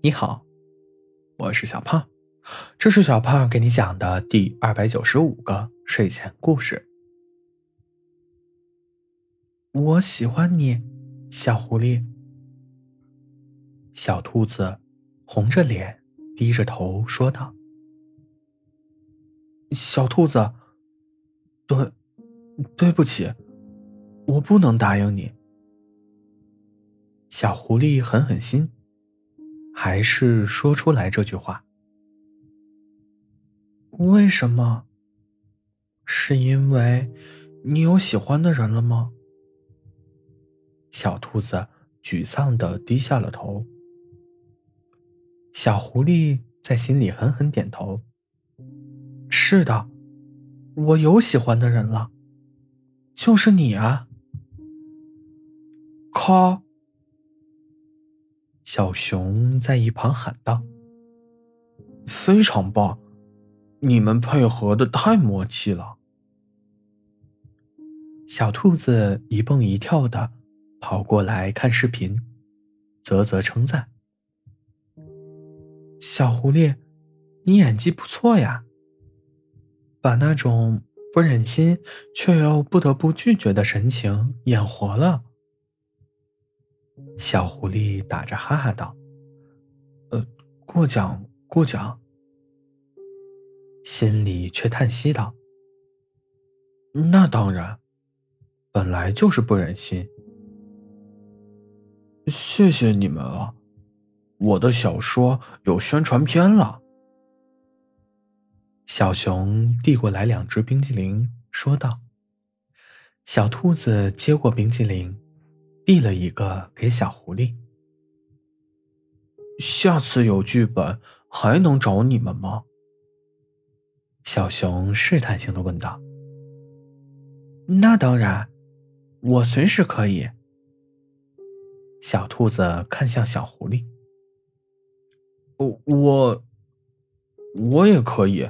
你好，我是小胖，这是小胖给你讲的第二百九十五个睡前故事。我喜欢你，小狐狸。小兔子红着脸，低着头说道：“小兔子，对，对不起，我不能答应你。”小狐狸狠狠心。还是说出来这句话？为什么？是因为你有喜欢的人了吗？小兔子沮丧的低下了头。小狐狸在心里狠狠点头。是的，我有喜欢的人了，就是你啊！靠！小熊在一旁喊道：“非常棒，你们配合的太默契了。”小兔子一蹦一跳的跑过来看视频，啧啧称赞：“小狐狸，你演技不错呀，把那种不忍心却又不得不拒绝的神情演活了。”小狐狸打着哈哈道：“呃，过奖过奖。”心里却叹息道：“那当然，本来就是不忍心。谢谢你们了，我的小说有宣传片了。”小熊递过来两只冰激凌，说道：“小兔子接过冰激凌。”递了一个给小狐狸。下次有剧本还能找你们吗？小熊试探性的问道。那当然，我随时可以。小兔子看向小狐狸。我我我也可以。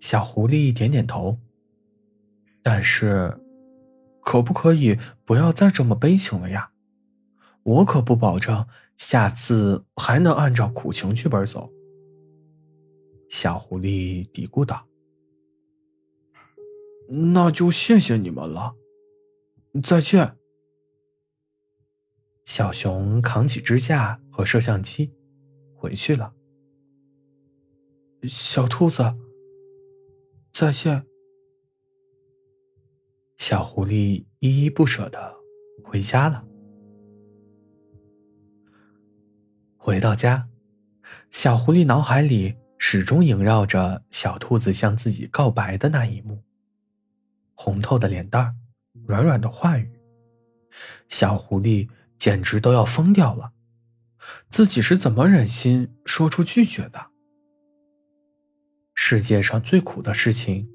小狐狸点点头，但是。可不可以不要再这么悲情了呀？我可不保证下次还能按照苦情剧本走。小狐狸嘀咕道：“那就谢谢你们了，再见。”小熊扛起支架和摄像机，回去了。小兔子，再见。小狐狸依依不舍的回家了。回到家，小狐狸脑海里始终萦绕着小兔子向自己告白的那一幕：红透的脸蛋，软软的话语。小狐狸简直都要疯掉了，自己是怎么忍心说出拒绝的？世界上最苦的事情。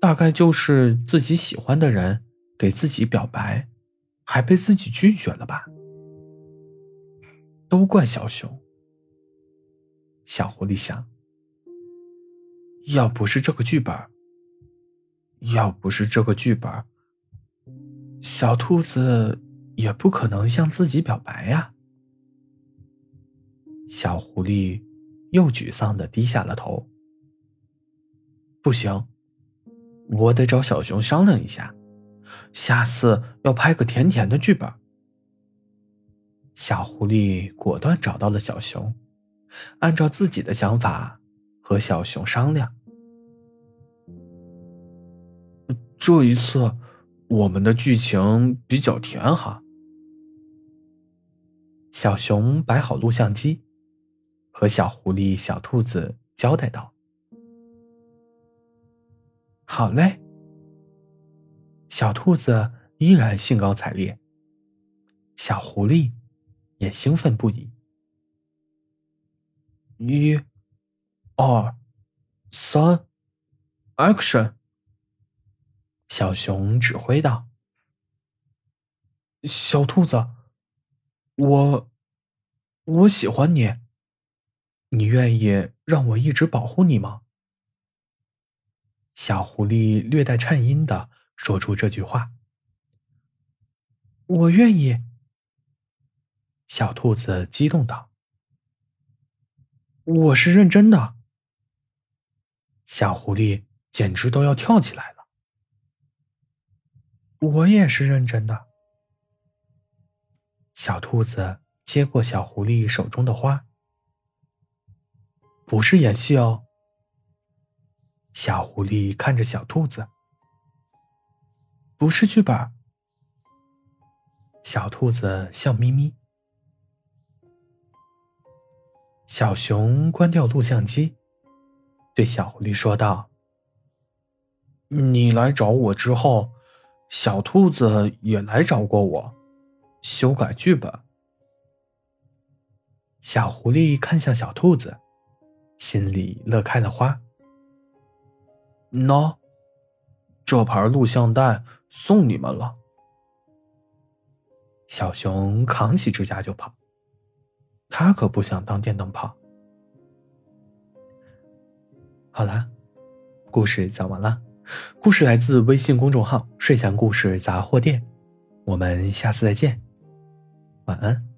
大概就是自己喜欢的人给自己表白，还被自己拒绝了吧？都怪小熊。小狐狸想，要不是这个剧本，要不是这个剧本，小兔子也不可能向自己表白呀。小狐狸又沮丧的低下了头。不行。我得找小熊商量一下，下次要拍个甜甜的剧本。小狐狸果断找到了小熊，按照自己的想法和小熊商量。这一次，我们的剧情比较甜哈。小熊摆好录像机，和小狐狸、小兔子交代道。好嘞，小兔子依然兴高采烈，小狐狸也兴奋不已。一、二、三，Action！小熊指挥道：“小兔子，我我喜欢你，你愿意让我一直保护你吗？”小狐狸略带颤音的说出这句话：“我愿意。”小兔子激动道：“我是认真的。”小狐狸简直都要跳起来了。我也是认真的。小兔子接过小狐狸手中的花，不是演戏哦。小狐狸看着小兔子，不是剧本。小兔子笑眯眯。小熊关掉录像机。对小狐狸说道：“你来找我之后，小兔子也来找过我，修改剧本。”小狐狸看向小兔子，心里乐开了花。喏，这盘录像带送你们了。小熊扛起支架就跑，他可不想当电灯泡。好了，故事讲完了。故事来自微信公众号“睡前故事杂货店”，我们下次再见，晚安。